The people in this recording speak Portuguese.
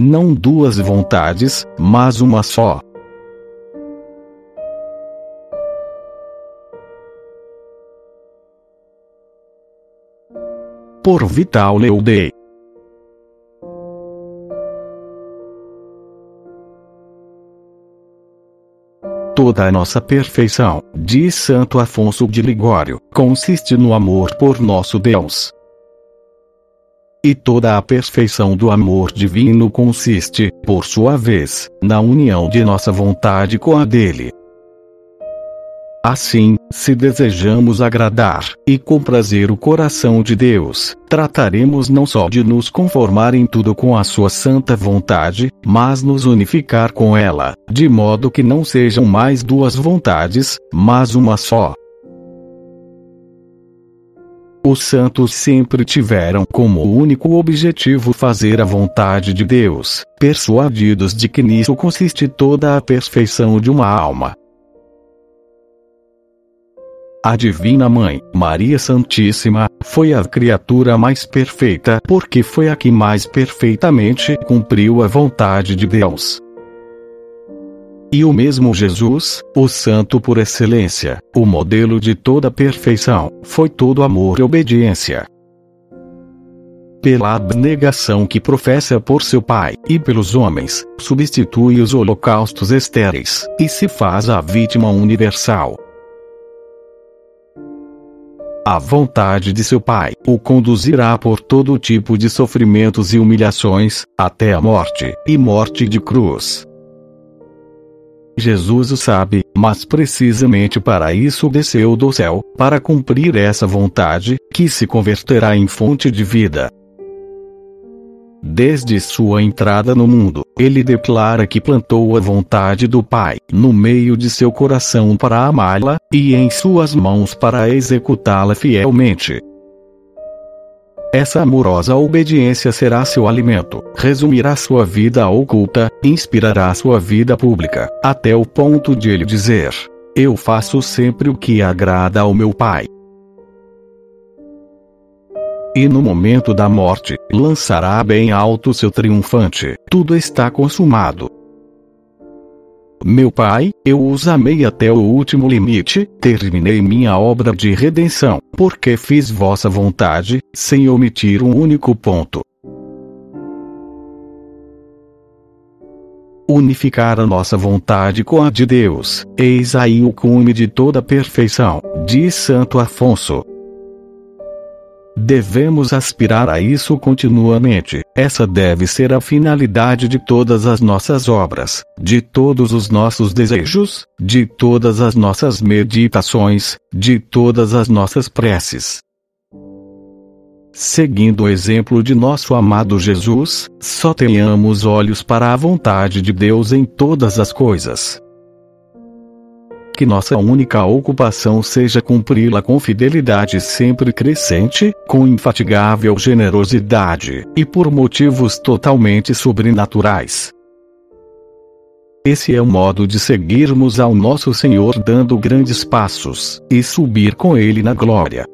não duas vontades, mas uma só. Por Vital Leudei. Toda a nossa perfeição, diz Santo Afonso de Ligório, consiste no amor por nosso Deus. E toda a perfeição do amor divino consiste, por sua vez, na união de nossa vontade com a dele. Assim, se desejamos agradar e comprazer o coração de Deus, trataremos não só de nos conformar em tudo com a sua santa vontade, mas nos unificar com ela, de modo que não sejam mais duas vontades, mas uma só. Os santos sempre tiveram como único objetivo fazer a vontade de Deus, persuadidos de que nisso consiste toda a perfeição de uma alma. A Divina Mãe, Maria Santíssima, foi a criatura mais perfeita porque foi a que mais perfeitamente cumpriu a vontade de Deus. E o mesmo Jesus, o Santo por excelência, o modelo de toda perfeição, foi todo amor e obediência. Pela abnegação que professa por seu Pai e pelos homens, substitui os holocaustos estéreis e se faz a vítima universal. A vontade de seu Pai o conduzirá por todo tipo de sofrimentos e humilhações, até a morte, e morte de cruz. Jesus o sabe, mas precisamente para isso desceu do céu, para cumprir essa vontade, que se converterá em fonte de vida. Desde sua entrada no mundo, ele declara que plantou a vontade do Pai no meio de seu coração para amá-la, e em suas mãos para executá-la fielmente. Essa amorosa obediência será seu alimento, resumirá sua vida oculta, inspirará sua vida pública, até o ponto de ele dizer: Eu faço sempre o que agrada ao meu Pai. E no momento da morte, lançará bem alto seu triunfante: Tudo está consumado. Meu Pai, eu os amei até o último limite, terminei minha obra de redenção, porque fiz vossa vontade, sem omitir um único ponto. Unificar a nossa vontade com a de Deus, eis aí o cume de toda perfeição, diz Santo Afonso. Devemos aspirar a isso continuamente. Essa deve ser a finalidade de todas as nossas obras, de todos os nossos desejos, de todas as nossas meditações, de todas as nossas preces. Seguindo o exemplo de nosso amado Jesus, só tenhamos olhos para a vontade de Deus em todas as coisas que nossa única ocupação seja cumpri-la com fidelidade sempre crescente, com infatigável generosidade, e por motivos totalmente sobrenaturais. Esse é o modo de seguirmos ao nosso Senhor dando grandes passos, e subir com Ele na glória.